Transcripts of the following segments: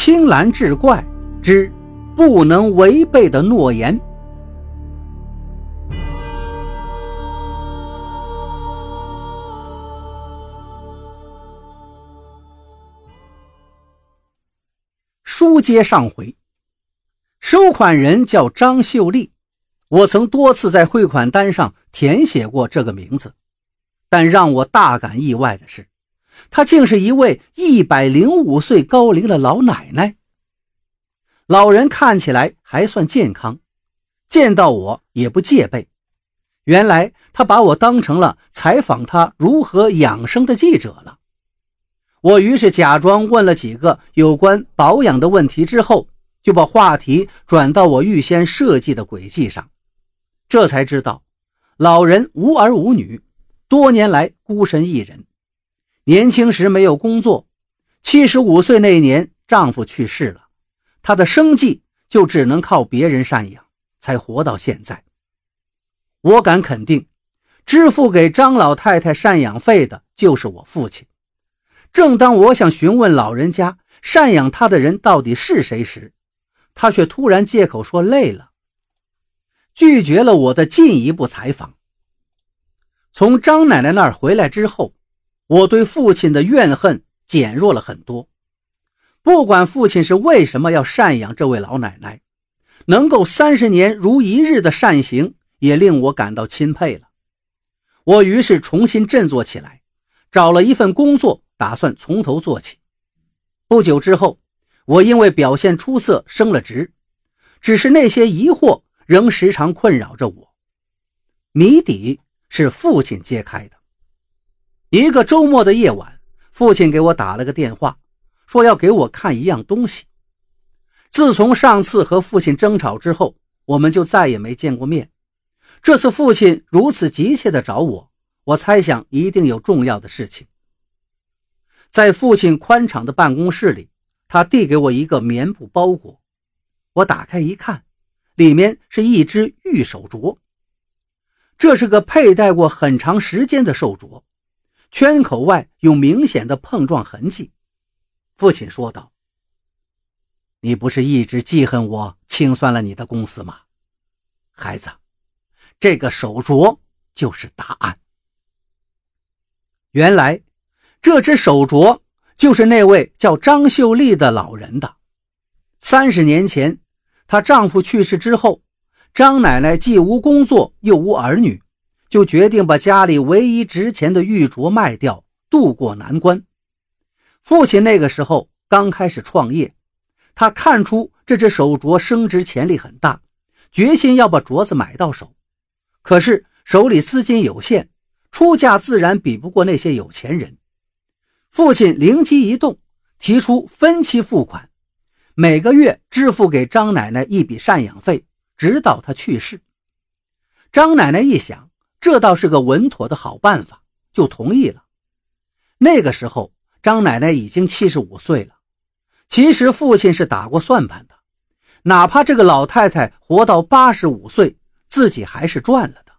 青蓝志怪之不能违背的诺言。书接上回，收款人叫张秀丽，我曾多次在汇款单上填写过这个名字，但让我大感意外的是，她竟是一位一百零五岁高龄的老奶奶。老人看起来还算健康，见到我也不戒备。原来他把我当成了采访他如何养生的记者了。我于是假装问了几个有关保养的问题，之后就把话题转到我预先设计的轨迹上。这才知道，老人无儿无女，多年来孤身一人。年轻时没有工作，七十五岁那年丈夫去世了，她的生计就只能靠别人赡养，才活到现在。我敢肯定，支付给张老太太赡养费的就是我父亲。正当我想询问老人家赡养他的人到底是谁时，他却突然借口说累了，拒绝了我的进一步采访。从张奶奶那儿回来之后，我对父亲的怨恨减弱了很多。不管父亲是为什么要赡养这位老奶奶，能够三十年如一日的善行，也令我感到钦佩了。我于是重新振作起来，找了一份工作。打算从头做起。不久之后，我因为表现出色升了职，只是那些疑惑仍时常困扰着我。谜底是父亲揭开的。一个周末的夜晚，父亲给我打了个电话，说要给我看一样东西。自从上次和父亲争吵之后，我们就再也没见过面。这次父亲如此急切地找我，我猜想一定有重要的事情。在父亲宽敞的办公室里，他递给我一个棉布包裹。我打开一看，里面是一只玉手镯。这是个佩戴过很长时间的手镯，圈口外有明显的碰撞痕迹。父亲说道：“你不是一直记恨我清算了你的公司吗？孩子，这个手镯就是答案。原来。”这只手镯就是那位叫张秀丽的老人的。三十年前，她丈夫去世之后，张奶奶既无工作又无儿女，就决定把家里唯一值钱的玉镯卖掉，渡过难关。父亲那个时候刚开始创业，他看出这只手镯升值潜力很大，决心要把镯子买到手。可是手里资金有限，出价自然比不过那些有钱人。父亲灵机一动，提出分期付款，每个月支付给张奶奶一笔赡养费，直到她去世。张奶奶一想，这倒是个稳妥的好办法，就同意了。那个时候，张奶奶已经七十五岁了。其实父亲是打过算盘的，哪怕这个老太太活到八十五岁，自己还是赚了的。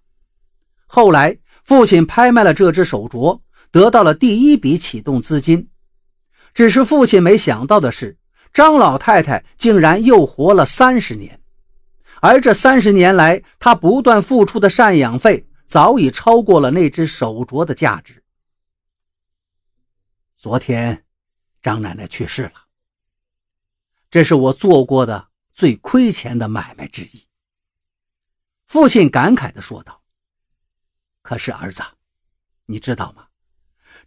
后来，父亲拍卖了这只手镯。得到了第一笔启动资金，只是父亲没想到的是，张老太太竟然又活了三十年，而这三十年来，她不断付出的赡养费早已超过了那只手镯的价值。昨天，张奶奶去世了，这是我做过的最亏钱的买卖之一。父亲感慨地说道：“可是儿子，你知道吗？”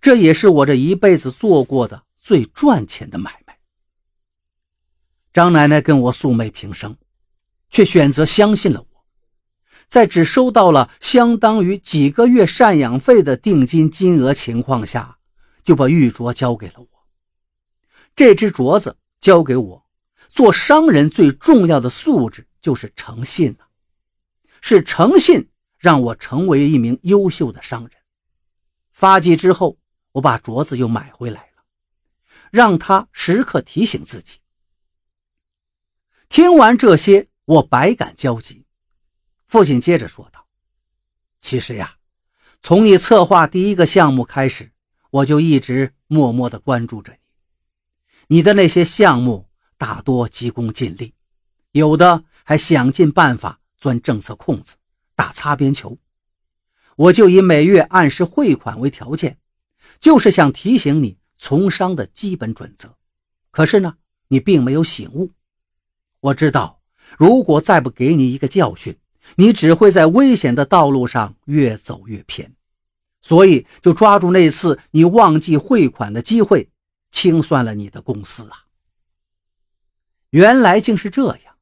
这也是我这一辈子做过的最赚钱的买卖。张奶奶跟我素昧平生，却选择相信了我，在只收到了相当于几个月赡养费的定金金额情况下，就把玉镯交给了我。这只镯子交给我，做商人最重要的素质就是诚信啊！是诚信让我成为一名优秀的商人。发迹之后。我把镯子又买回来了，让他时刻提醒自己。听完这些，我百感交集。父亲接着说道：“其实呀，从你策划第一个项目开始，我就一直默默地关注着你。你的那些项目大多急功近利，有的还想尽办法钻政策空子，打擦边球。我就以每月按时汇款为条件，就是想提醒你从商的基本准则。可是呢，你并没有醒悟。我知道，如果再不给你一个教训，你只会在危险的道路上越走越偏。所以，就抓住那次你忘记汇款的机会，清算了你的公司啊！原来竟是这样，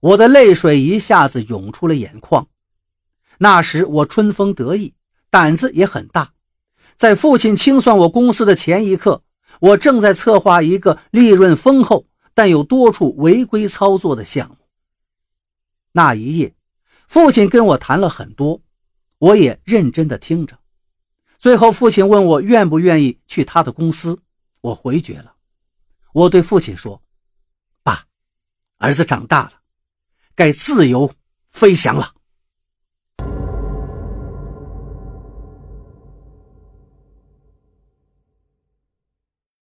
我的泪水一下子涌出了眼眶。那时我春风得意，胆子也很大。在父亲清算我公司的前一刻，我正在策划一个利润丰厚但有多处违规操作的项目。那一夜，父亲跟我谈了很多，我也认真的听着。最后，父亲问我愿不愿意去他的公司，我回绝了。我对父亲说：“爸，儿子长大了，该自由飞翔了。”